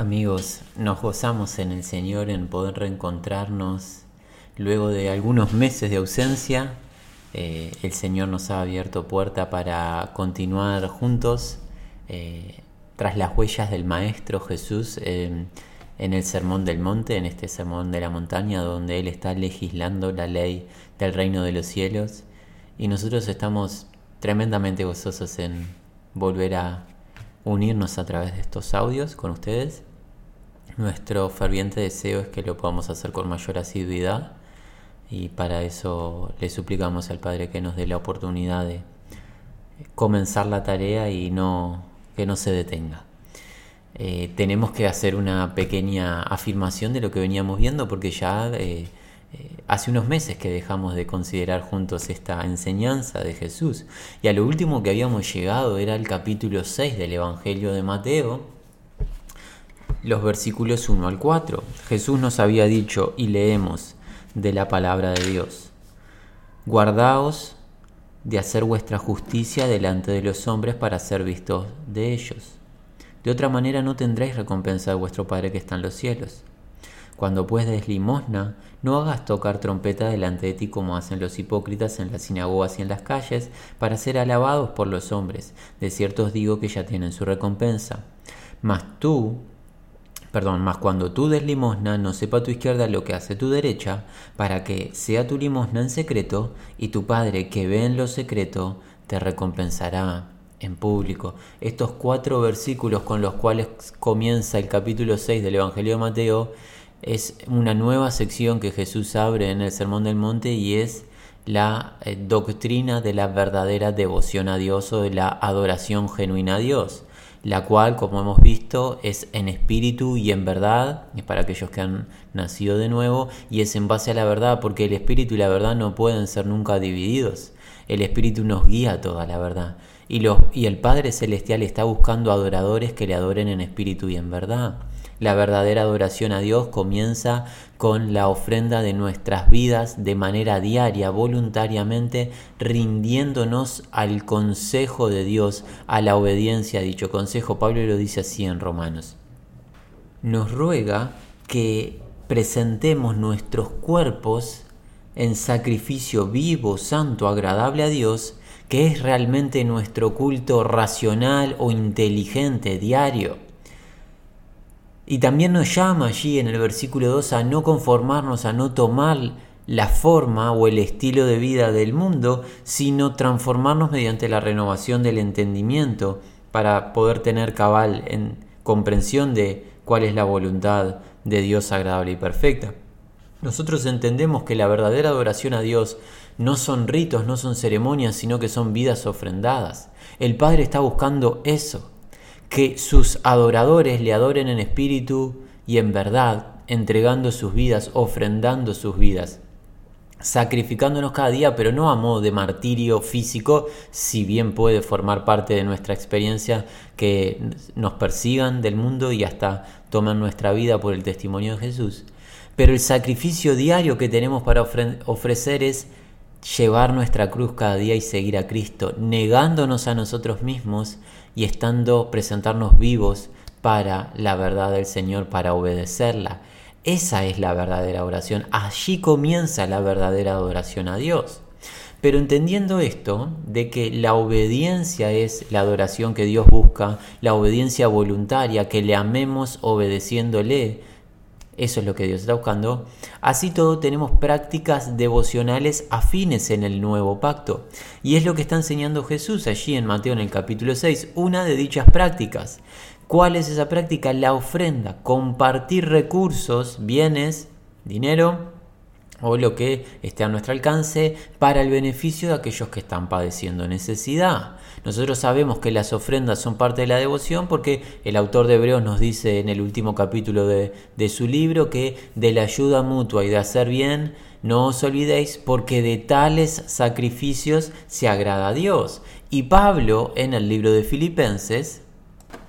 Amigos, nos gozamos en el Señor en poder reencontrarnos luego de algunos meses de ausencia. Eh, el Señor nos ha abierto puerta para continuar juntos eh, tras las huellas del Maestro Jesús en el Sermón del Monte, en este Sermón de la Montaña, donde Él está legislando la ley del reino de los cielos. Y nosotros estamos tremendamente gozosos en volver a unirnos a través de estos audios con ustedes. Nuestro ferviente deseo es que lo podamos hacer con mayor asiduidad y para eso le suplicamos al Padre que nos dé la oportunidad de comenzar la tarea y no que no se detenga. Eh, tenemos que hacer una pequeña afirmación de lo que veníamos viendo porque ya eh, eh, hace unos meses que dejamos de considerar juntos esta enseñanza de Jesús. Y a lo último que habíamos llegado era el capítulo 6 del Evangelio de Mateo, los versículos 1 al 4. Jesús nos había dicho, y leemos de la palabra de Dios, guardaos de hacer vuestra justicia delante de los hombres para ser vistos de ellos. De otra manera no tendréis recompensa de vuestro Padre que está en los cielos. Cuando pues des limosna, no hagas tocar trompeta delante de ti como hacen los hipócritas en las sinagogas y en las calles, para ser alabados por los hombres. De cierto os digo que ya tienen su recompensa. Mas tú, perdón, mas cuando tú des limosna, no sepa tu izquierda lo que hace tu derecha, para que sea tu limosna en secreto, y tu Padre que ve en lo secreto, te recompensará en público. Estos cuatro versículos con los cuales comienza el capítulo 6 del Evangelio de Mateo es una nueva sección que Jesús abre en el Sermón del Monte y es la eh, doctrina de la verdadera devoción a Dios o de la adoración genuina a Dios, la cual, como hemos visto, es en espíritu y en verdad, es para aquellos que han nacido de nuevo, y es en base a la verdad, porque el espíritu y la verdad no pueden ser nunca divididos. El espíritu nos guía a toda la verdad. Y, los, y el Padre Celestial está buscando adoradores que le adoren en espíritu y en verdad. La verdadera adoración a Dios comienza con la ofrenda de nuestras vidas de manera diaria, voluntariamente, rindiéndonos al consejo de Dios, a la obediencia a dicho consejo. Pablo lo dice así en Romanos. Nos ruega que presentemos nuestros cuerpos en sacrificio vivo, santo, agradable a Dios, que es realmente nuestro culto racional o inteligente diario. Y también nos llama allí en el versículo 2 a no conformarnos, a no tomar la forma o el estilo de vida del mundo, sino transformarnos mediante la renovación del entendimiento para poder tener cabal en comprensión de cuál es la voluntad de Dios agradable y perfecta. Nosotros entendemos que la verdadera adoración a Dios no son ritos, no son ceremonias, sino que son vidas ofrendadas. El Padre está buscando eso, que sus adoradores le adoren en espíritu y en verdad, entregando sus vidas, ofrendando sus vidas, sacrificándonos cada día, pero no a modo de martirio físico, si bien puede formar parte de nuestra experiencia que nos persigan del mundo y hasta toman nuestra vida por el testimonio de Jesús. Pero el sacrificio diario que tenemos para ofrecer es llevar nuestra cruz cada día y seguir a Cristo, negándonos a nosotros mismos y estando presentarnos vivos para la verdad del Señor, para obedecerla. Esa es la verdadera oración. Allí comienza la verdadera adoración a Dios. Pero entendiendo esto, de que la obediencia es la adoración que Dios busca, la obediencia voluntaria, que le amemos obedeciéndole, eso es lo que Dios está buscando. Así todo tenemos prácticas devocionales afines en el nuevo pacto. Y es lo que está enseñando Jesús allí en Mateo en el capítulo 6, una de dichas prácticas. ¿Cuál es esa práctica? La ofrenda, compartir recursos, bienes, dinero o lo que esté a nuestro alcance para el beneficio de aquellos que están padeciendo necesidad. Nosotros sabemos que las ofrendas son parte de la devoción porque el autor de Hebreos nos dice en el último capítulo de, de su libro que de la ayuda mutua y de hacer bien no os olvidéis porque de tales sacrificios se agrada a Dios. Y Pablo en el libro de Filipenses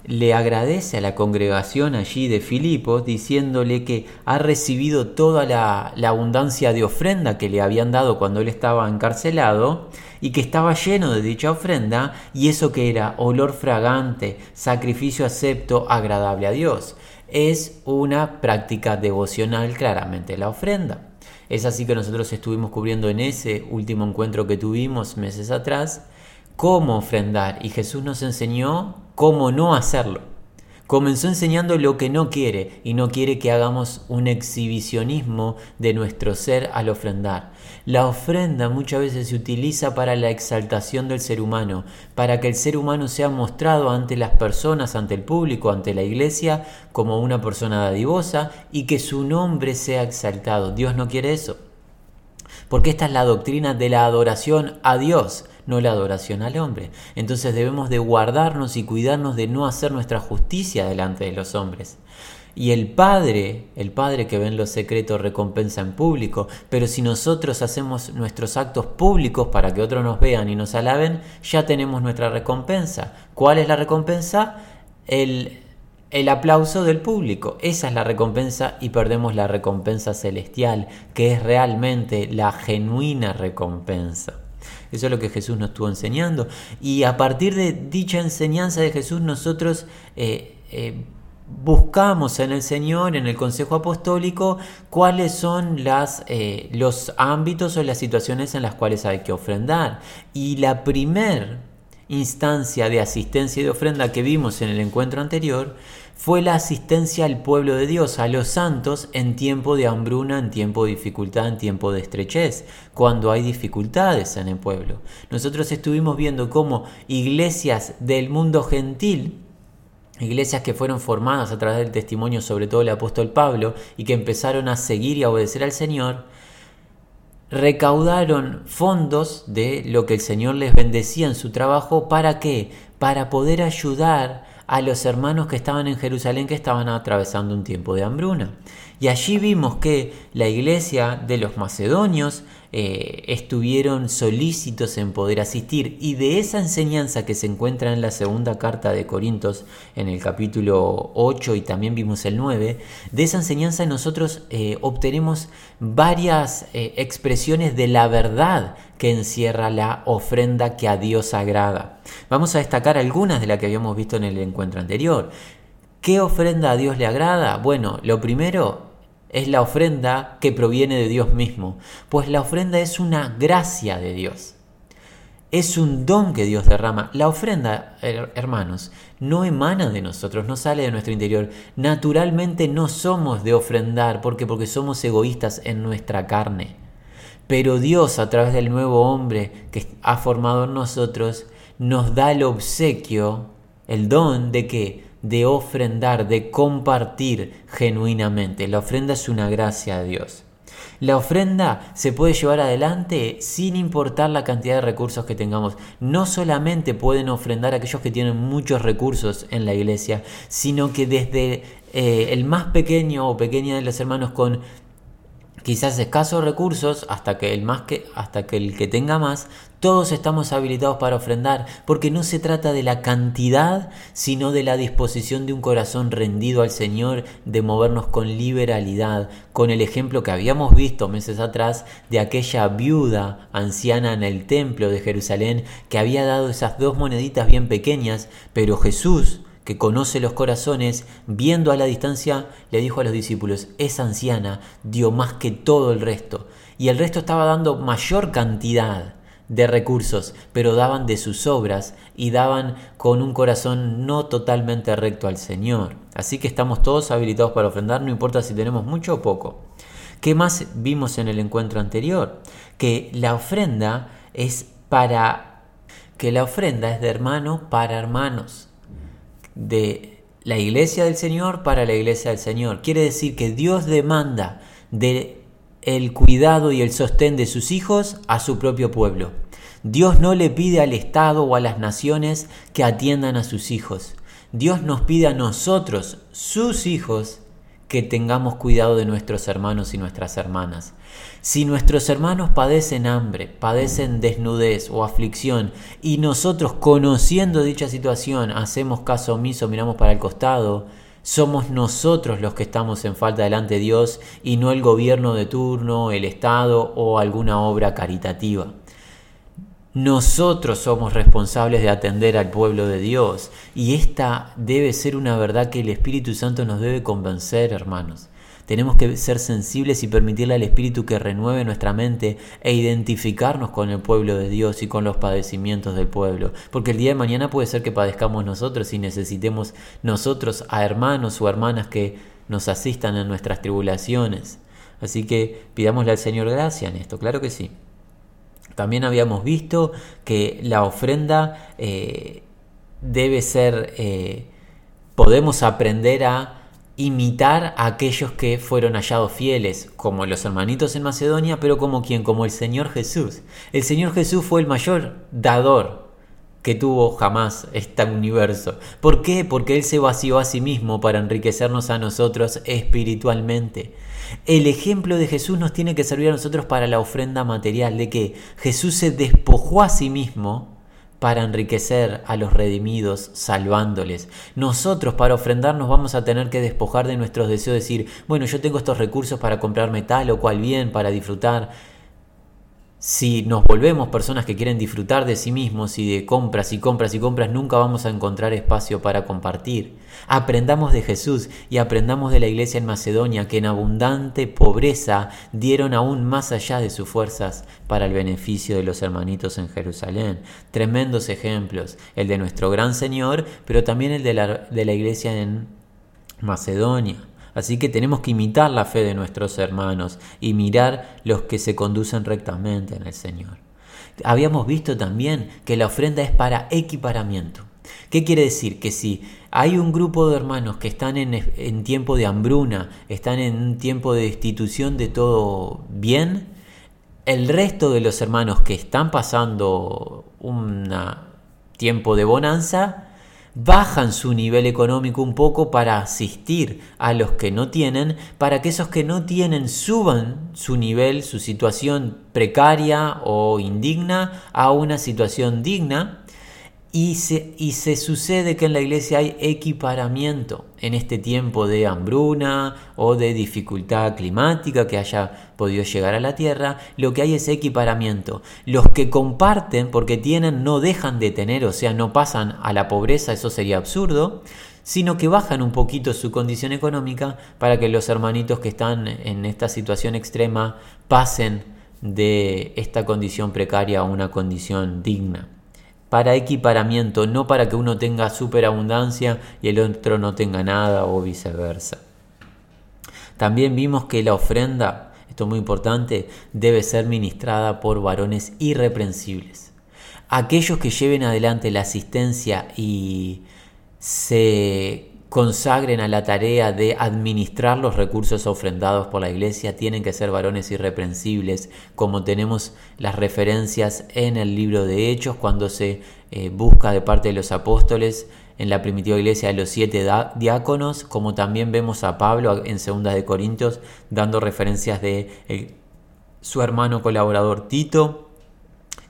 le agradece a la congregación allí de Filipos diciéndole que ha recibido toda la, la, abundancia de ofrenda que le habían dado cuando él estaba encarcelado y que estaba lleno de dicha ofrenda y eso que era olor fragante, sacrificio acepto, agradable a Dios. Es una práctica devocional claramente la ofrenda. Es así que nosotros estuvimos cubriendo en ese último encuentro que tuvimos meses atrás cómo ofrendar y Jesús nos enseñó cómo no hacerlo. Comenzó enseñando lo que no quiere y no quiere que hagamos un exhibicionismo de nuestro ser al ofrendar. La ofrenda muchas veces se utiliza para la exaltación del ser humano, para que el ser humano sea mostrado ante las personas, ante el público, ante la iglesia, como una persona dadivosa y que su nombre sea exaltado. Dios no quiere eso. Porque esta es la doctrina de la adoración a Dios no la adoración al hombre. Entonces debemos de guardarnos y cuidarnos de no hacer nuestra justicia delante de los hombres. Y el Padre, el Padre que ve en lo secreto recompensa en público, pero si nosotros hacemos nuestros actos públicos para que otros nos vean y nos alaben, ya tenemos nuestra recompensa. ¿Cuál es la recompensa? El, el aplauso del público. Esa es la recompensa y perdemos la recompensa celestial, que es realmente la genuina recompensa. Eso es lo que Jesús nos estuvo enseñando. Y a partir de dicha enseñanza de Jesús nosotros eh, eh, buscamos en el Señor, en el Consejo Apostólico, cuáles son las, eh, los ámbitos o las situaciones en las cuales hay que ofrendar. Y la primer instancia de asistencia y de ofrenda que vimos en el encuentro anterior fue la asistencia al pueblo de Dios, a los santos, en tiempo de hambruna, en tiempo de dificultad, en tiempo de estrechez, cuando hay dificultades en el pueblo. Nosotros estuvimos viendo cómo iglesias del mundo gentil, iglesias que fueron formadas a través del testimonio sobre todo el apóstol Pablo y que empezaron a seguir y a obedecer al Señor, recaudaron fondos de lo que el Señor les bendecía en su trabajo. ¿Para qué? Para poder ayudar a los hermanos que estaban en Jerusalén que estaban atravesando un tiempo de hambruna. Y allí vimos que la iglesia de los macedonios eh, estuvieron solícitos en poder asistir. Y de esa enseñanza que se encuentra en la segunda carta de Corintios, en el capítulo 8 y también vimos el 9, de esa enseñanza nosotros eh, obtenemos varias eh, expresiones de la verdad que encierra la ofrenda que a Dios agrada. Vamos a destacar algunas de las que habíamos visto en el encuentro anterior. ¿Qué ofrenda a Dios le agrada? Bueno, lo primero es la ofrenda que proviene de Dios mismo, pues la ofrenda es una gracia de Dios. Es un don que Dios derrama. La ofrenda, hermanos, no emana de nosotros, no sale de nuestro interior. Naturalmente no somos de ofrendar porque porque somos egoístas en nuestra carne. Pero Dios a través del nuevo hombre que ha formado en nosotros nos da el obsequio, el don de que de ofrendar, de compartir genuinamente. La ofrenda es una gracia a Dios. La ofrenda se puede llevar adelante sin importar la cantidad de recursos que tengamos. No solamente pueden ofrendar aquellos que tienen muchos recursos en la iglesia, sino que desde eh, el más pequeño o pequeña de los hermanos con quizás escasos recursos hasta que el más que hasta que el que tenga más todos estamos habilitados para ofrendar porque no se trata de la cantidad sino de la disposición de un corazón rendido al Señor de movernos con liberalidad con el ejemplo que habíamos visto meses atrás de aquella viuda anciana en el templo de Jerusalén que había dado esas dos moneditas bien pequeñas pero Jesús que conoce los corazones, viendo a la distancia, le dijo a los discípulos, esa anciana dio más que todo el resto, y el resto estaba dando mayor cantidad de recursos, pero daban de sus obras y daban con un corazón no totalmente recto al Señor. Así que estamos todos habilitados para ofrendar, no importa si tenemos mucho o poco. ¿Qué más vimos en el encuentro anterior? Que la ofrenda es para que la ofrenda es de hermano para hermanos de la iglesia del Señor para la iglesia del Señor. Quiere decir que Dios demanda de el cuidado y el sostén de sus hijos a su propio pueblo. Dios no le pide al Estado o a las naciones que atiendan a sus hijos. Dios nos pide a nosotros, sus hijos, que tengamos cuidado de nuestros hermanos y nuestras hermanas. Si nuestros hermanos padecen hambre, padecen desnudez o aflicción y nosotros conociendo dicha situación hacemos caso omiso, miramos para el costado, somos nosotros los que estamos en falta delante de Dios y no el gobierno de turno, el Estado o alguna obra caritativa. Nosotros somos responsables de atender al pueblo de Dios y esta debe ser una verdad que el Espíritu Santo nos debe convencer, hermanos. Tenemos que ser sensibles y permitirle al Espíritu que renueve nuestra mente e identificarnos con el pueblo de Dios y con los padecimientos del pueblo. Porque el día de mañana puede ser que padezcamos nosotros y necesitemos nosotros a hermanos o hermanas que nos asistan en nuestras tribulaciones. Así que pidámosle al Señor gracia en esto, claro que sí. También habíamos visto que la ofrenda eh, debe ser, eh, podemos aprender a imitar a aquellos que fueron hallados fieles, como los hermanitos en Macedonia, pero como quien, como el Señor Jesús. El Señor Jesús fue el mayor dador que tuvo jamás este universo. ¿Por qué? Porque Él se vació a sí mismo para enriquecernos a nosotros espiritualmente. El ejemplo de Jesús nos tiene que servir a nosotros para la ofrenda material, de que Jesús se despojó a sí mismo para enriquecer a los redimidos, salvándoles. Nosotros para ofrendarnos vamos a tener que despojar de nuestros deseos, decir, bueno, yo tengo estos recursos para comprarme tal o cual bien, para disfrutar. Si nos volvemos personas que quieren disfrutar de sí mismos y de compras y compras y compras, nunca vamos a encontrar espacio para compartir. Aprendamos de Jesús y aprendamos de la iglesia en Macedonia que en abundante pobreza dieron aún más allá de sus fuerzas para el beneficio de los hermanitos en Jerusalén. Tremendos ejemplos, el de nuestro gran Señor, pero también el de la, de la iglesia en Macedonia. Así que tenemos que imitar la fe de nuestros hermanos y mirar los que se conducen rectamente en el Señor. Habíamos visto también que la ofrenda es para equiparamiento. ¿Qué quiere decir? Que si hay un grupo de hermanos que están en, tiempo de hambruna, están en un tiempo de destitución de todo bien, el resto de los hermanos que están pasando un tiempo de bonanza, bajan su nivel económico un poco para asistir a los que no tienen, para que esos que no tienen suban su nivel, su situación precaria o indigna a una situación digna. Y se, y se, sucede que en la iglesia hay equiparamiento en este tiempo de hambruna o de dificultad climática que haya podido llegar a la tierra. Lo que hay es equiparamiento. Los que comparten porque tienen no dejan de tener, o sea, no pasan a la pobreza, eso sería absurdo, sino que bajan un poquito su condición económica para que los hermanitos que están en esta situación extrema pasen de esta condición precaria a una condición digna para equiparamiento, no para que uno tenga superabundancia y el otro no tenga nada o viceversa. También vimos que la ofrenda, esto es muy importante, debe ser ministrada por varones irreprensibles. Aquellos que lleven adelante la asistencia y se consagren a la tarea de administrar los recursos ofrendados por la iglesia tienen que ser varones irreprensibles, como tenemos las referencias en el libro de Hechos, cuando se eh, busca de parte de los apóstoles en la primitiva iglesia de los siete diáconos, como también vemos a Pablo en Segunda de Corintios dando referencias de eh, su hermano colaborador Tito.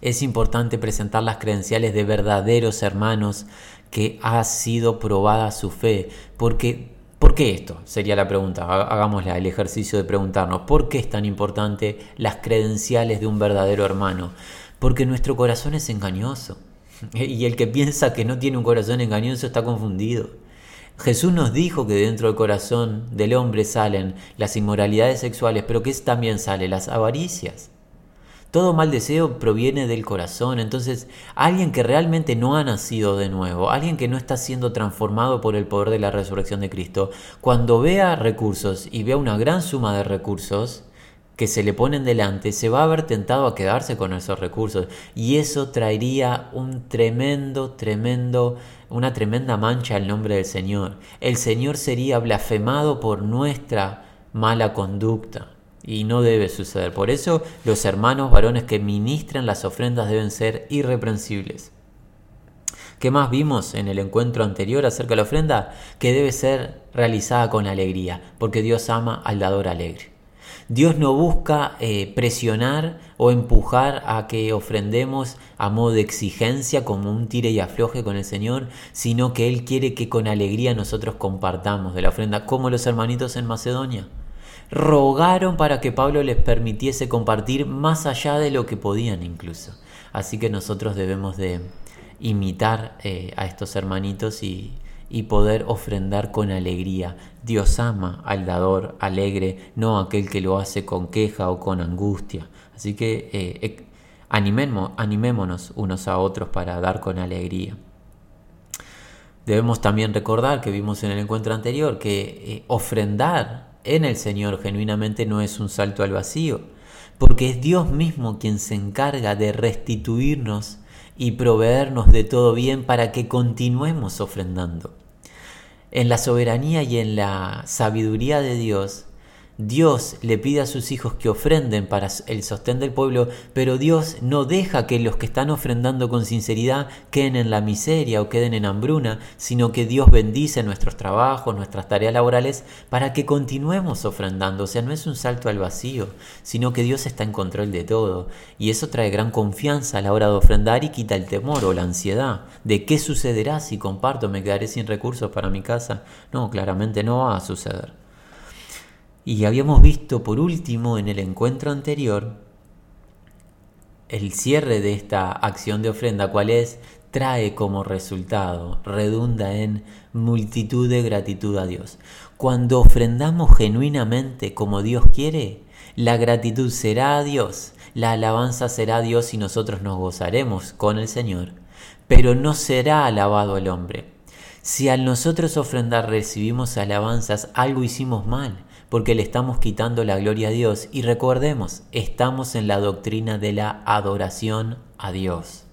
Es importante presentar las credenciales de verdaderos hermanos que ha sido probada su fe. Porque, ¿Por qué esto? Sería la pregunta. Hagámosla, el ejercicio de preguntarnos, ¿por qué es tan importante las credenciales de un verdadero hermano? Porque nuestro corazón es engañoso. Y el que piensa que no tiene un corazón engañoso está confundido. Jesús nos dijo que dentro del corazón del hombre salen las inmoralidades sexuales, pero que también sale las avaricias, todo mal deseo proviene del corazón, entonces alguien que realmente no ha nacido de nuevo, alguien que no está siendo transformado por el poder de la resurrección de Cristo, cuando vea recursos y vea una gran suma de recursos que se le ponen delante, se va a ver tentado a quedarse con esos recursos y eso traería un tremendo, tremendo, una tremenda mancha al nombre del Señor. El Señor sería blasfemado por nuestra mala conducta. Y no debe suceder. Por eso los hermanos varones que ministran las ofrendas deben ser irreprensibles. ¿Qué más vimos en el encuentro anterior acerca de la ofrenda? Que debe ser realizada con alegría, porque Dios ama al dador alegre. Dios no busca eh, presionar o empujar a que ofrendemos a modo de exigencia como un tire y afloje con el Señor, sino que Él quiere que con alegría nosotros compartamos de la ofrenda, como los hermanitos en Macedonia. Rogaron para que Pablo les permitiese compartir más allá de lo que podían incluso. Así que nosotros debemos de imitar eh, a estos hermanitos y, y poder ofrendar con alegría. Dios ama al dador alegre, no aquel que lo hace con queja o con angustia. Así que eh, animémonos unos a otros para dar con alegría. Debemos también recordar que vimos en el encuentro anterior que eh, ofrendar en el Señor genuinamente no es un salto al vacío, porque es Dios mismo quien se encarga de restituirnos y proveernos de todo bien para que continuemos ofrendando. En la soberanía y en la sabiduría de Dios, Dios le pide a sus hijos que ofrenden para el sostén del pueblo, pero Dios no deja que los que están ofrendando con sinceridad queden en la miseria o queden en hambruna, sino que Dios bendice nuestros trabajos, nuestras tareas laborales, para que continuemos ofrendando. O sea, no es un salto al vacío, sino que Dios está en control de todo. Y eso trae gran confianza a la hora de ofrendar y quita el temor o la ansiedad de qué sucederá si comparto, me quedaré sin recursos para mi casa. No, claramente no va a suceder. Y habíamos visto por último en el encuentro anterior el cierre de esta acción de ofrenda, cuál es, trae como resultado, redunda en multitud de gratitud a Dios. Cuando ofrendamos genuinamente como Dios quiere, la gratitud será a Dios, la alabanza será a Dios y nosotros nos gozaremos con el Señor, pero no será alabado el hombre. Si al nosotros ofrendar recibimos alabanzas, algo hicimos mal porque le estamos quitando la gloria a Dios. Y recordemos, estamos en la doctrina de la adoración a Dios.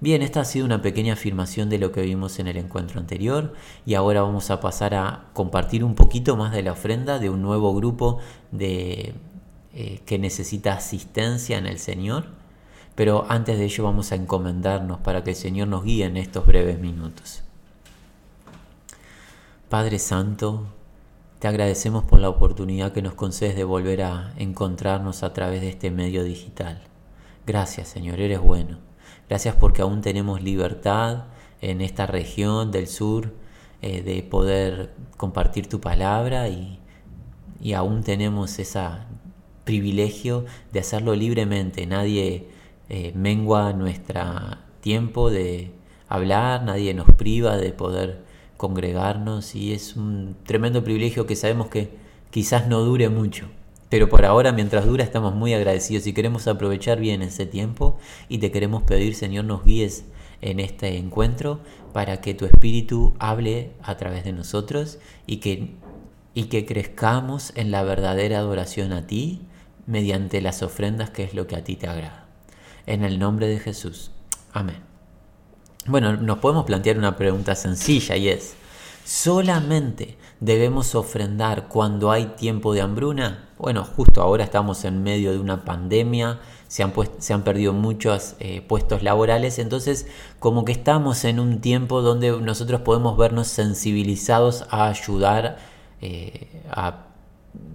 Bien, esta ha sido una pequeña afirmación de lo que vimos en el encuentro anterior y ahora vamos a pasar a compartir un poquito más de la ofrenda de un nuevo grupo de, eh, que necesita asistencia en el Señor. Pero antes de ello vamos a encomendarnos para que el Señor nos guíe en estos breves minutos. Padre Santo, te agradecemos por la oportunidad que nos concedes de volver a encontrarnos a través de este medio digital. Gracias Señor, eres bueno. Gracias porque aún tenemos libertad en esta región del sur eh, de poder compartir tu palabra y, y aún tenemos ese privilegio de hacerlo libremente. Nadie eh, mengua nuestro tiempo de hablar, nadie nos priva de poder congregarnos y es un tremendo privilegio que sabemos que quizás no dure mucho. Pero por ahora, mientras dura, estamos muy agradecidos y queremos aprovechar bien ese tiempo y te queremos pedir, Señor, nos guíes en este encuentro para que tu Espíritu hable a través de nosotros y que, y que crezcamos en la verdadera adoración a ti mediante las ofrendas que es lo que a ti te agrada. En el nombre de Jesús. Amén. Bueno, nos podemos plantear una pregunta sencilla y es, ¿solamente debemos ofrendar cuando hay tiempo de hambruna? Bueno, justo ahora estamos en medio de una pandemia, se han, se han perdido muchos eh, puestos laborales, entonces como que estamos en un tiempo donde nosotros podemos vernos sensibilizados a ayudar eh, a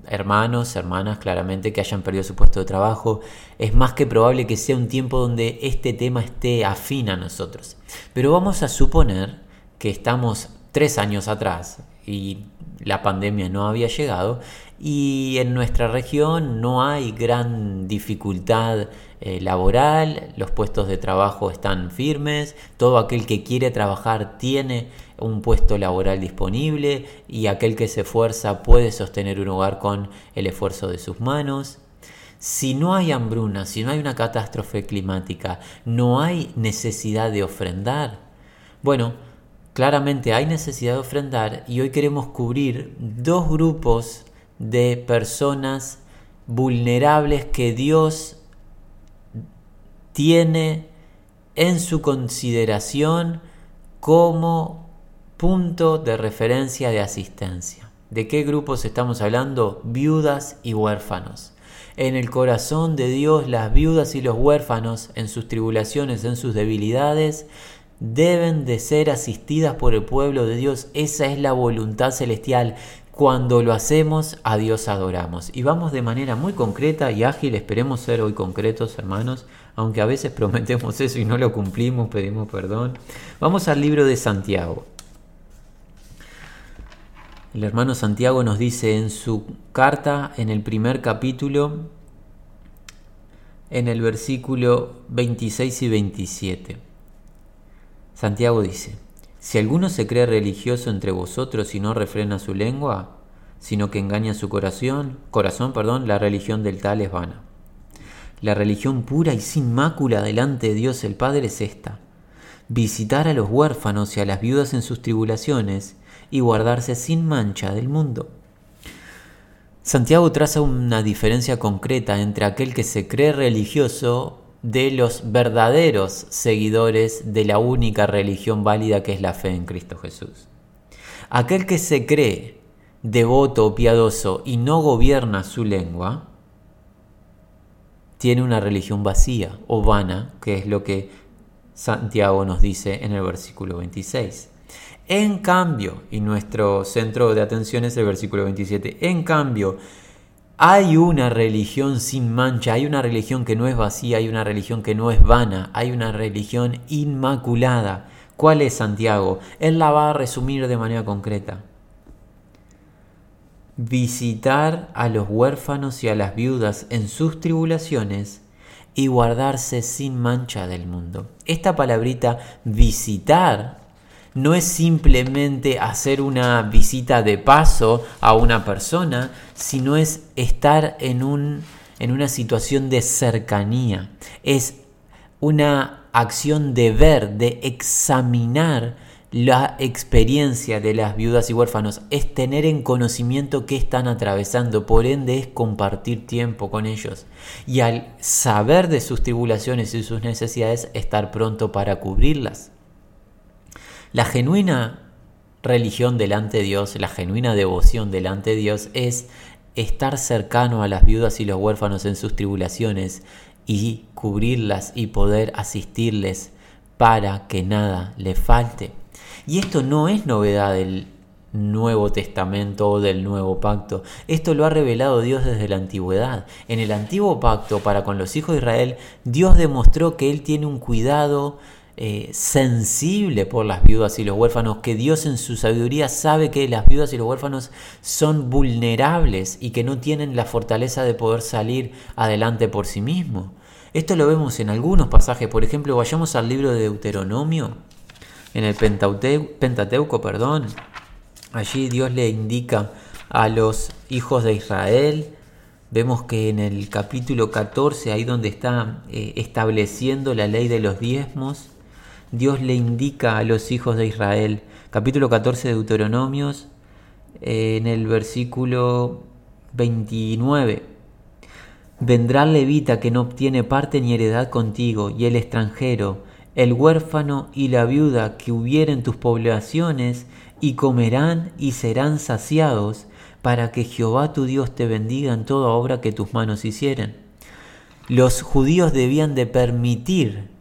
hermanos, hermanas, claramente, que hayan perdido su puesto de trabajo. Es más que probable que sea un tiempo donde este tema esté afín a nosotros. Pero vamos a suponer que estamos tres años atrás y la pandemia no había llegado y en nuestra región no hay gran dificultad eh, laboral, los puestos de trabajo están firmes, todo aquel que quiere trabajar tiene un puesto laboral disponible y aquel que se esfuerza puede sostener un hogar con el esfuerzo de sus manos. Si no hay hambruna, si no hay una catástrofe climática, no hay necesidad de ofrendar. Bueno, claramente hay necesidad de ofrendar y hoy queremos cubrir dos grupos de personas vulnerables que Dios tiene en su consideración como punto de referencia de asistencia. ¿De qué grupos estamos hablando? Viudas y huérfanos. En el corazón de Dios las viudas y los huérfanos, en sus tribulaciones, en sus debilidades, deben de ser asistidas por el pueblo de Dios. Esa es la voluntad celestial. Cuando lo hacemos, a Dios adoramos. Y vamos de manera muy concreta y ágil, esperemos ser hoy concretos, hermanos, aunque a veces prometemos eso y no lo cumplimos, pedimos perdón. Vamos al libro de Santiago. El hermano Santiago nos dice en su carta, en el primer capítulo, en el versículo 26 y 27. Santiago dice, si alguno se cree religioso entre vosotros y no refrena su lengua, sino que engaña su corazón, corazón, perdón, la religión del tal es vana. La religión pura y sin mácula delante de Dios el Padre es esta: visitar a los huérfanos y a las viudas en sus tribulaciones y guardarse sin mancha del mundo. Santiago traza una diferencia concreta entre aquel que se cree religioso de los verdaderos seguidores de la única religión válida que es la fe en Cristo Jesús. Aquel que se cree devoto o piadoso y no gobierna su lengua, tiene una religión vacía o vana, que es lo que Santiago nos dice en el versículo 26. En cambio, y nuestro centro de atención es el versículo 27, en cambio, hay una religión sin mancha, hay una religión que no es vacía, hay una religión que no es vana, hay una religión inmaculada. ¿Cuál es Santiago? Él la va a resumir de manera concreta. Visitar a los huérfanos y a las viudas en sus tribulaciones y guardarse sin mancha del mundo. Esta palabrita visitar no es simplemente hacer una visita de paso a una persona, sino es estar en, un, en una situación de cercanía. Es una acción de ver, de examinar la experiencia de las viudas y huérfanos, es tener en conocimiento qué están atravesando, por ende es compartir tiempo con ellos. Y al saber de sus tribulaciones y sus necesidades, estar pronto para cubrirlas. La genuina religión delante de Dios, la genuina devoción delante de Dios es estar cercano a las viudas y los huérfanos en sus tribulaciones y cubrirlas y poder asistirles para que nada le falte. Y esto no es novedad del Nuevo Testamento o del Nuevo Pacto. Esto lo ha revelado Dios desde la antigüedad. En el antiguo pacto para con los hijos de Israel, Dios demostró que Él tiene un cuidado eh, sensible por las viudas y los huérfanos, que Dios en su sabiduría sabe que las viudas y los huérfanos son vulnerables y que no tienen la fortaleza de poder salir adelante por sí mismos. Esto lo vemos en algunos pasajes, por ejemplo, vayamos al libro de Deuteronomio, en el Pentateuco, perdón. Allí Dios le indica a los hijos de Israel, vemos que en el capítulo 14, ahí donde está eh, estableciendo la ley de los diezmos, Dios le indica a los hijos de Israel. Capítulo 14 de Deuteronomios, en el versículo 29. Vendrá el levita que no obtiene parte ni heredad contigo, y el extranjero, el huérfano y la viuda que hubieren tus poblaciones, y comerán y serán saciados, para que Jehová tu Dios te bendiga en toda obra que tus manos hicieren. Los judíos debían de permitir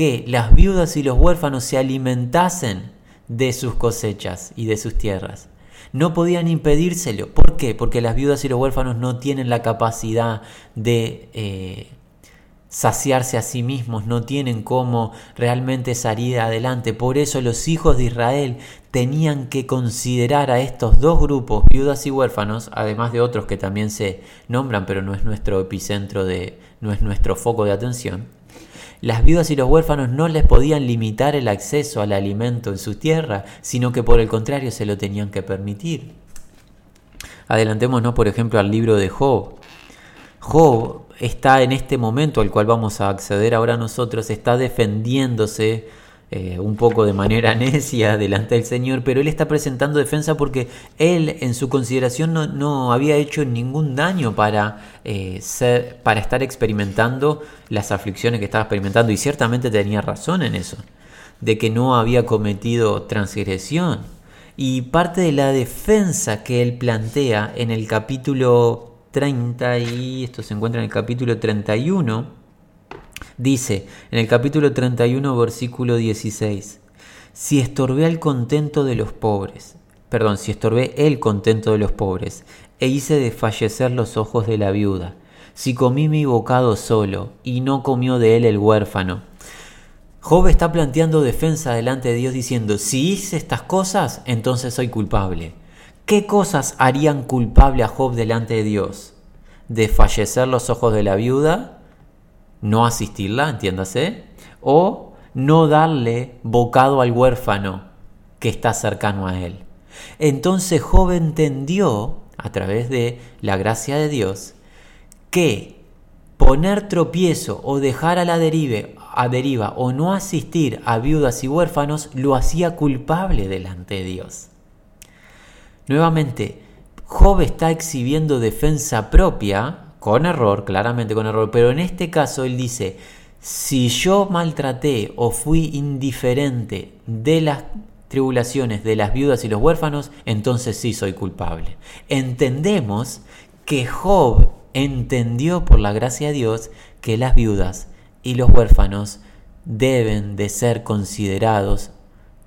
que las viudas y los huérfanos se alimentasen de sus cosechas y de sus tierras. No podían impedírselo. ¿Por qué? Porque las viudas y los huérfanos no tienen la capacidad de eh, saciarse a sí mismos, no tienen cómo realmente salir adelante. Por eso los hijos de Israel tenían que considerar a estos dos grupos, viudas y huérfanos, además de otros que también se nombran, pero no es nuestro epicentro de, no es nuestro foco de atención las viudas y los huérfanos no les podían limitar el acceso al alimento en su tierra, sino que por el contrario se lo tenían que permitir. Adelantémonos, por ejemplo, al libro de Job. Job está en este momento al cual vamos a acceder ahora nosotros, está defendiéndose eh, un poco de manera necia delante del Señor, pero él está presentando defensa porque él en su consideración no, había hecho ningún daño para, eh, ser, para estar experimentando las aflicciones que estaba experimentando y ciertamente tenía razón en eso, de que no había cometido transgresión. Y parte de la defensa que él plantea en el capítulo 30, y esto se encuentra en el capítulo 31, Dice en el capítulo 31, versículo 16, si estorbé el contento de los pobres, perdón, si estorbé el contento de los pobres, e hice desfallecer los ojos de la viuda, si comí mi bocado solo, y no comió de él el huérfano. Job está planteando defensa delante de Dios diciendo, si hice estas cosas, entonces soy culpable. ¿Qué cosas harían culpable a Job delante de Dios? Desfallecer los ojos de la viuda, no asistirla, entiéndase, o no darle bocado al huérfano que está cercano a él. Entonces Job entendió, a través de la gracia de Dios, que poner tropiezo o dejar a la a deriva o no asistir a viudas y huérfanos lo hacía culpable delante de Dios. Nuevamente, Job está exhibiendo defensa propia, con error, claramente con error, pero en este caso él dice, si yo maltraté o fui indiferente de las tribulaciones de las viudas y los huérfanos, entonces sí soy culpable. Entendemos que Job entendió por la gracia de Dios que las viudas y los huérfanos deben de ser considerados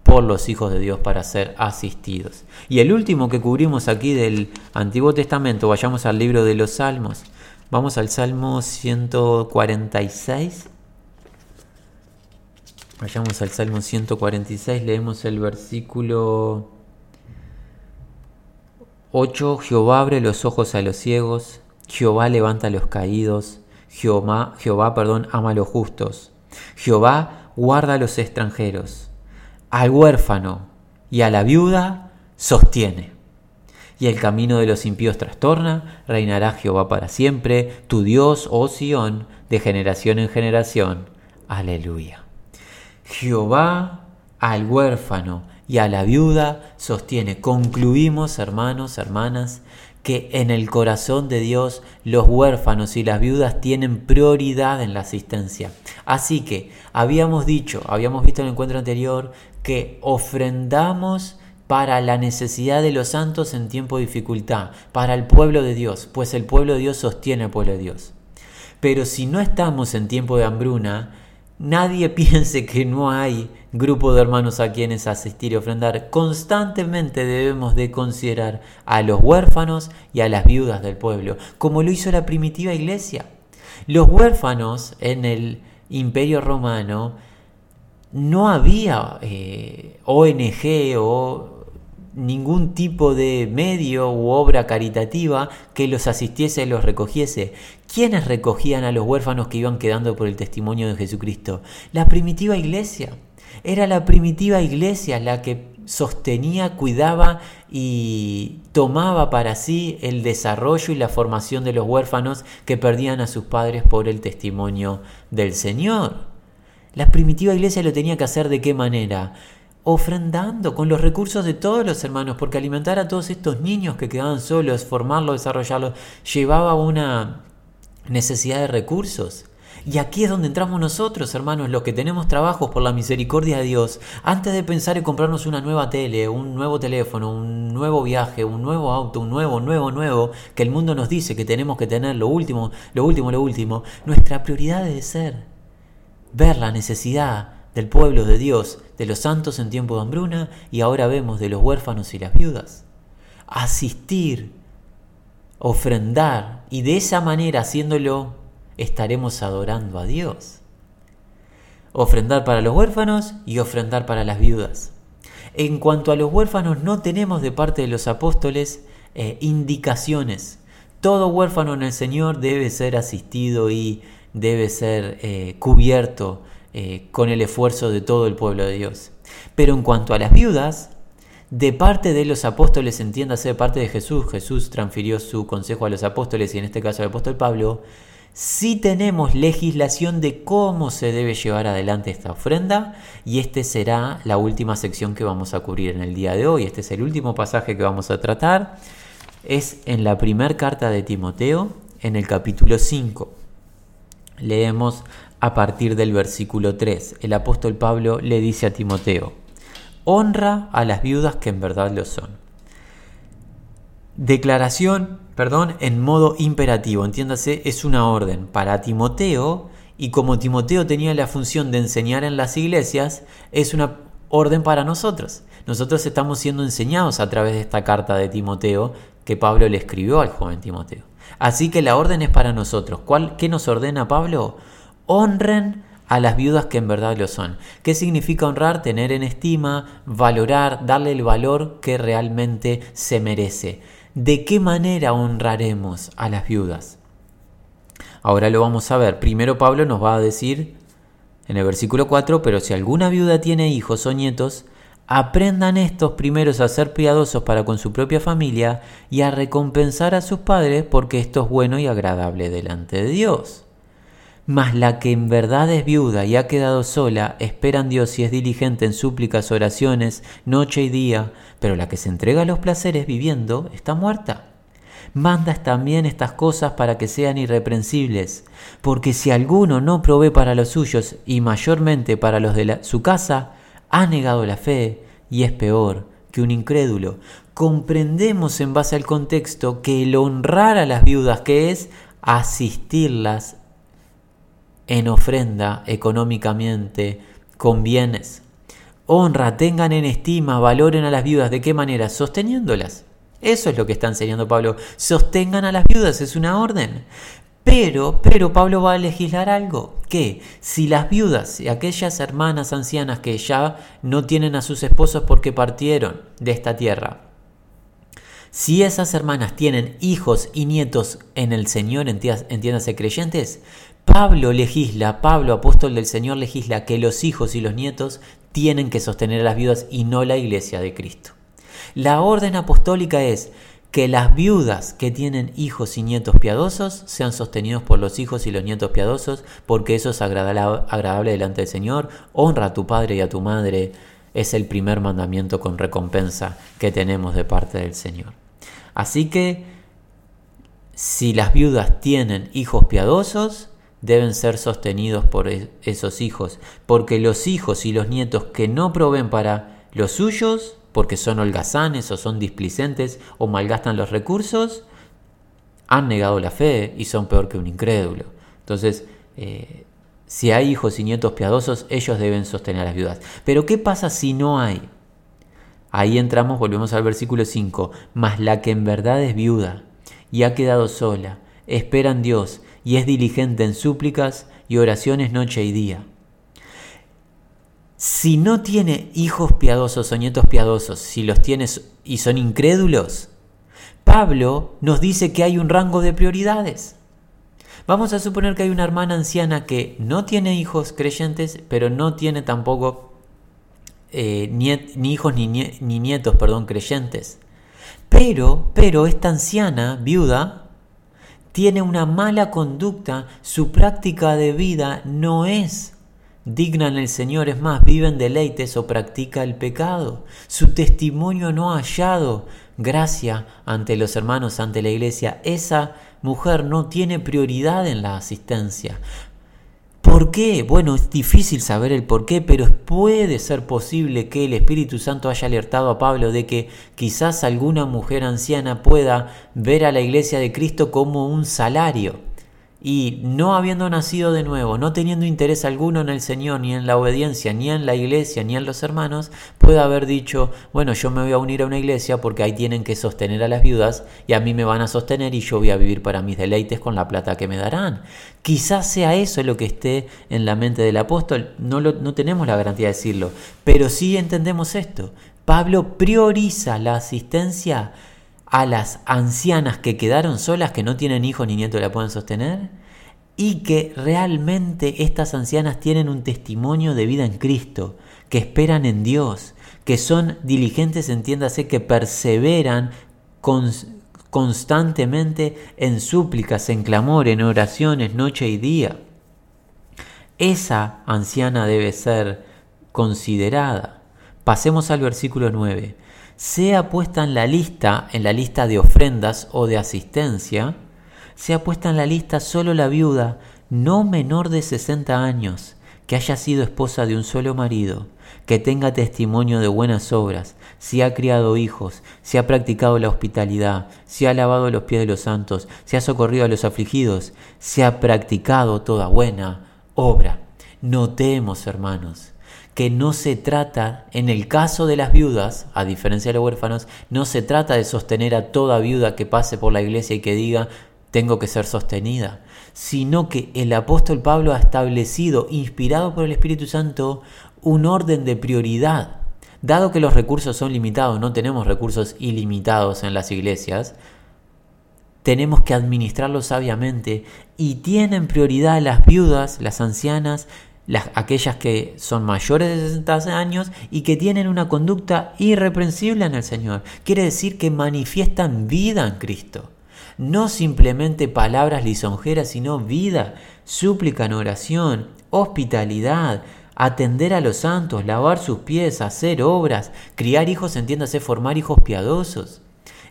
por los hijos de Dios para ser asistidos. Y el último que cubrimos aquí del Antiguo Testamento, vayamos al libro de los Salmos. Vamos al Salmo 146. Vayamos al Salmo 146, leemos el versículo 8. Jehová abre los ojos a los ciegos, Jehová levanta a los caídos, Jehová, Jehová perdón, ama a los justos. Jehová guarda a los extranjeros, al huérfano y a la viuda sostiene. Y el camino de los impíos trastorna, reinará Jehová para siempre, tu Dios, oh Sión, de generación en generación. Aleluya. Jehová al huérfano y a la viuda sostiene. Concluimos, hermanos, hermanas, que en el corazón de Dios los huérfanos y las viudas tienen prioridad en la asistencia. Así que habíamos dicho, habíamos visto en el encuentro anterior, que ofrendamos para la necesidad de los santos en tiempo de dificultad, para el pueblo de Dios, pues el pueblo de Dios sostiene al pueblo de Dios. Pero si no estamos en tiempo de hambruna, nadie piense que no hay grupo de hermanos a quienes asistir y ofrendar, constantemente debemos de considerar a los huérfanos y a las viudas del pueblo, como lo hizo la primitiva iglesia. Los huérfanos en el imperio romano no había eh, ONG o ningún tipo de medio u obra caritativa que los asistiese y los recogiese. ¿Quiénes recogían a los huérfanos que iban quedando por el testimonio de Jesucristo? La primitiva iglesia. Era la primitiva iglesia la que sostenía, cuidaba y tomaba para sí el desarrollo y la formación de los huérfanos que perdían a sus padres por el testimonio del Señor. La primitiva iglesia lo tenía que hacer de qué manera? Ofrendando con los recursos de todos los hermanos, porque alimentar a todos estos niños que quedaban solos, formarlos, desarrollarlos, llevaba una necesidad de recursos. Y aquí es donde entramos nosotros, hermanos, los que tenemos trabajos por la misericordia de Dios. Antes de pensar en comprarnos una nueva tele, un nuevo teléfono, un nuevo viaje, un nuevo auto, un nuevo, nuevo, nuevo, que el mundo nos dice que tenemos que tener lo último, lo último, lo último, nuestra prioridad debe ser ver la necesidad del pueblo de Dios, de los santos en tiempo de hambruna y ahora vemos de los huérfanos y las viudas. Asistir, ofrendar y de esa manera haciéndolo estaremos adorando a Dios. Ofrendar para los huérfanos y ofrendar para las viudas. En cuanto a los huérfanos, no tenemos de parte de los apóstoles eh, indicaciones. Todo huérfano en el Señor debe ser asistido y debe ser eh, cubierto eh, con el esfuerzo de todo el pueblo de Dios. Pero en cuanto a las viudas, de parte de los apóstoles, entiéndase de parte de Jesús, Jesús transfirió su consejo a los apóstoles y en este caso al apóstol Pablo, sí tenemos legislación de cómo se debe llevar adelante esta ofrenda y este será la última sección que vamos a cubrir en el día de hoy. Este es el último pasaje que vamos a tratar. Es en la primera carta de Timoteo, en el capítulo 5. Leemos a partir del versículo 3. El apóstol Pablo le dice a Timoteo, honra a las viudas que en verdad lo son Declaración, perdón, en modo imperativo, entiéndase, es una orden para Timoteo y como Timoteo tenía la función de enseñar en las iglesias, es una orden para nosotros. Nosotros estamos siendo enseñados a través de esta carta de Timoteo que Pablo le escribió al joven Timoteo. Así que la orden es para nosotros. ¿Cuál, ¿Qué nos ordena Pablo? Honren a las viudas que en verdad lo son. ¿Qué significa honrar? Tener en estima, valorar, darle el valor que realmente se merece. ¿De qué manera honraremos a las viudas? Ahora lo vamos a ver. Primero Pablo nos va a decir en el versículo 4, pero si alguna viuda tiene hijos o nietos, aprendan estos primeros a ser piadosos para con su propia familia y a recompensar a sus padres porque esto es bueno y agradable delante de Dios. Mas la que en verdad es viuda y ha quedado sola, espera en Dios y es diligente en súplicas, oraciones, noche y día, pero la que se entrega a los placeres viviendo está muerta mandas también estas cosas para que sean irreprensibles, porque si alguno no provee para los suyos y mayormente para los de su casa, ha negado la fe y es peor que un incrédulo. Comprendemos en base al contexto que el honrar a las viudas, que es asistirlas en ofrenda económicamente con bienes. Honra, tengan en estima, valoren a las viudas. ¿De qué manera? Sosteniéndolas. Eso es lo que está enseñando Pablo. Sostengan a las viudas, es una orden. Pero, pero Pablo va a legislar algo, que si las viudas y aquellas hermanas ancianas que ya no tienen a sus esposos porque partieron de esta tierra, si esas hermanas tienen hijos y nietos en el Señor, entiéndase creyentes, Pablo legisla, Pablo apóstol del Señor legisla que los hijos y los nietos tienen que sostener a las viudas y no la iglesia de Cristo. La orden apostólica es que las viudas que tienen hijos y nietos piadosos sean sostenidos por los hijos y los nietos piadosos, porque eso es agradable delante del Señor. Honra a tu padre y a tu madre. Es el primer mandamiento con recompensa que tenemos de parte del Señor. Así que, si las viudas tienen hijos piadosos, deben ser sostenidos por esos hijos, porque los hijos y los nietos que no proveen para los suyos porque son holgazanes o son displicentes o malgastan los recursos, han negado la fe y son peor que un incrédulo. Entonces, eh, si hay hijos y nietos piadosos, ellos deben sostener a las viudas. Pero ¿qué pasa si no hay? Ahí entramos, volvemos al versículo 5, mas la que en verdad es viuda y ha quedado sola, espera en Dios y es diligente en súplicas y oraciones noche y día si no tiene hijos piadosos o nietos piadosos, si los tienes y son incrédulos, Pablo nos dice que hay un rango de prioridades. Vamos a suponer que hay una hermana anciana que no tiene hijos creyentes, pero no tiene tampoco eh, ni hijos ni, ni nietos, perdón, creyentes. Pero, pero esta anciana, viuda, tiene una mala conducta, su práctica de vida no es Dignan el Señor, es más, viven deleites o practica el pecado. Su testimonio no ha hallado gracia ante los hermanos, ante la iglesia. Esa mujer no tiene prioridad en la asistencia. ¿Por qué? Bueno, es difícil saber el por qué, pero puede ser posible que el Espíritu Santo haya alertado a Pablo de que quizás alguna mujer anciana pueda ver a la iglesia de Cristo como un salario y no habiendo nacido de nuevo, no teniendo interés alguno en el Señor, ni en la obediencia, ni en la iglesia, ni en los hermanos, puede haber dicho, bueno, yo me voy a unir a una iglesia porque ahí tienen que sostener a las viudas y a mí me van a sostener y yo voy a vivir para mis deleites con la plata que me darán. Quizás sea eso lo que esté en la mente del apóstol, no, no tenemos la garantía de decirlo, pero sí entendemos esto. Pablo prioriza la asistencia a las ancianas que quedaron solas, que no tienen hijos ni nietos la pueden sostener, y que realmente estas ancianas tienen un testimonio de vida en Cristo, que esperan en Dios, que son diligentes, entiéndase, que perseveran constantemente en súplicas, en clamor, en oraciones, noche y día. Esa anciana debe ser considerada. Pasemos al versículo 9 sea puesta en la lista, en la lista de ofrendas o de asistencia, sea puesta en la lista solo la viuda no menor de 60 años, que haya sido esposa de un solo marido, que tenga testimonio de buenas obras, si ha criado hijos, si ha practicado la hospitalidad, si ha lavado los pies de los santos, si ha socorrido a los afligidos, si ha practicado toda buena obra. Notemos, hermanos, que no se trata, en el caso de las viudas, a diferencia de los huérfanos, no se trata de sostener a toda viuda que pase por la iglesia y que diga, tengo que ser sostenida, sino que el apóstol Pablo ha establecido, inspirado por el Espíritu Santo, un orden de prioridad. Dado que los recursos son limitados, no tenemos recursos ilimitados en las iglesias, tenemos que administrarlos sabiamente y tienen prioridad las viudas, las ancianas, las, aquellas que son mayores de 60 años y que tienen una conducta irreprensible en el Señor. Quiere decir que manifiestan vida en Cristo. No simplemente palabras lisonjeras, sino vida, súplica en oración, hospitalidad, atender a los santos, lavar sus pies, hacer obras, criar hijos, entiéndase, formar hijos piadosos.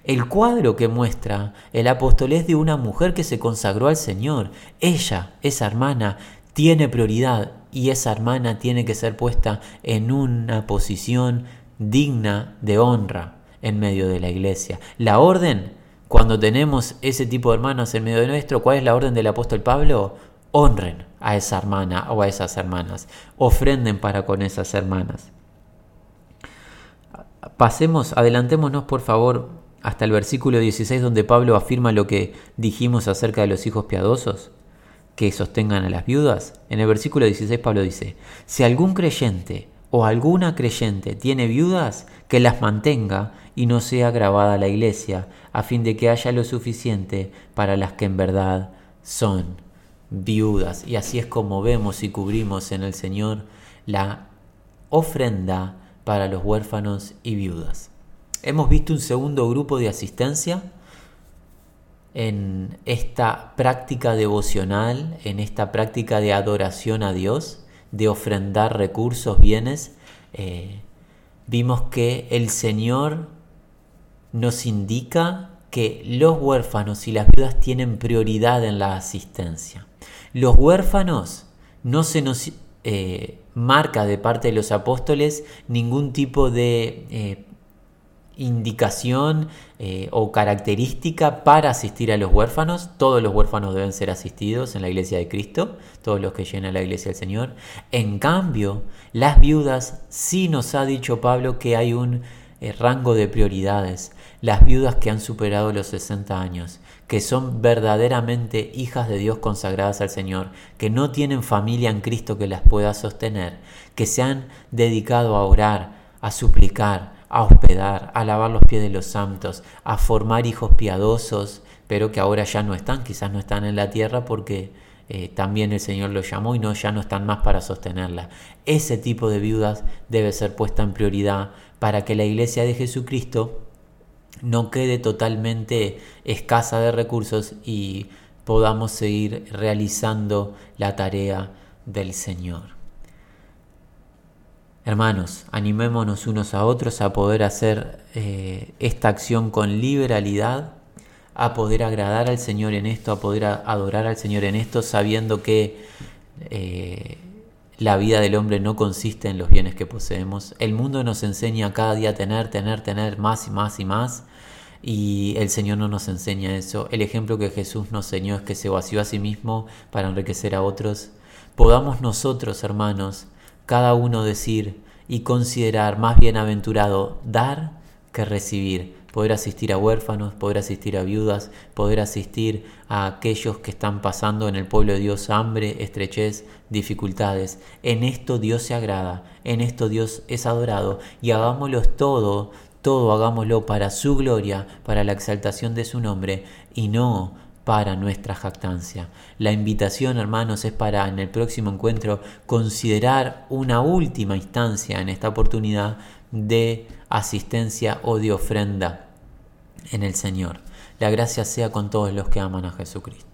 El cuadro que muestra el apóstol es de una mujer que se consagró al Señor. Ella, esa hermana, tiene prioridad y esa hermana tiene que ser puesta en una posición digna de honra en medio de la iglesia. La orden, cuando tenemos ese tipo de hermanas en medio de nuestro, ¿cuál es la orden del apóstol Pablo? Honren a esa hermana o a esas hermanas, ofrenden para con esas hermanas. Pasemos, adelantémonos por favor hasta el versículo 16 donde Pablo afirma lo que dijimos acerca de los hijos piadosos que sostengan a las viudas? En el versículo 16 Pablo dice, si algún creyente o alguna creyente tiene viudas, que las mantenga y no sea grabada la iglesia, a fin de que haya lo suficiente para las que en verdad son viudas. Y así es como vemos y cubrimos en el Señor la ofrenda para los huérfanos y viudas. Hemos visto un segundo grupo de asistencia en esta práctica devocional, en esta práctica de adoración a Dios, de ofrendar recursos, bienes, eh, vimos que el Señor nos indica que los huérfanos y las viudas tienen prioridad en la asistencia. Los huérfanos no se nos eh, marca de parte de los apóstoles ningún tipo de eh, indicación eh, o característica para asistir a los huérfanos. Todos los huérfanos deben ser asistidos en la iglesia de Cristo, todos los que llenan la iglesia del Señor. En cambio, las viudas sí nos ha dicho Pablo que hay un eh, rango de prioridades. Las viudas que han superado los 60 años, que son verdaderamente hijas de Dios consagradas al Señor, que no tienen familia en Cristo que las pueda sostener, que se han dedicado a orar, a suplicar, a hospedar, a lavar los pies de los santos, a formar hijos piadosos, pero que ahora ya no están, quizás no están en la tierra porque eh, también el Señor los llamó y no, ya no están más para sostenerla. Ese tipo de viudas debe ser puesta en prioridad para que la iglesia de Jesucristo no quede totalmente escasa de recursos y podamos seguir realizando la tarea del Señor. Hermanos, animémonos unos a otros a poder hacer eh, esta acción con liberalidad, a poder agradar al Señor en esto, a poder adorar al Señor en esto, sabiendo que eh, la vida del hombre no consiste en los bienes que poseemos. El mundo nos enseña cada día a tener, tener, tener más y más y más. Y el Señor no nos enseña eso. El ejemplo que Jesús nos enseñó es que se vació a sí mismo para enriquecer a otros. Podamos nosotros, hermanos, cada uno decir y considerar más bienaventurado dar que recibir, poder asistir a huérfanos, poder asistir a viudas, poder asistir a aquellos que están pasando en el pueblo de Dios hambre, estrechez, dificultades. En esto Dios se agrada, en esto Dios es adorado y hagámoslo todo, todo hagámoslo para su gloria, para la exaltación de su nombre y no para nuestra jactancia. La invitación, hermanos, es para en el próximo encuentro considerar una última instancia en esta oportunidad de asistencia o de ofrenda en el Señor. La gracia sea con todos los que aman a Jesucristo.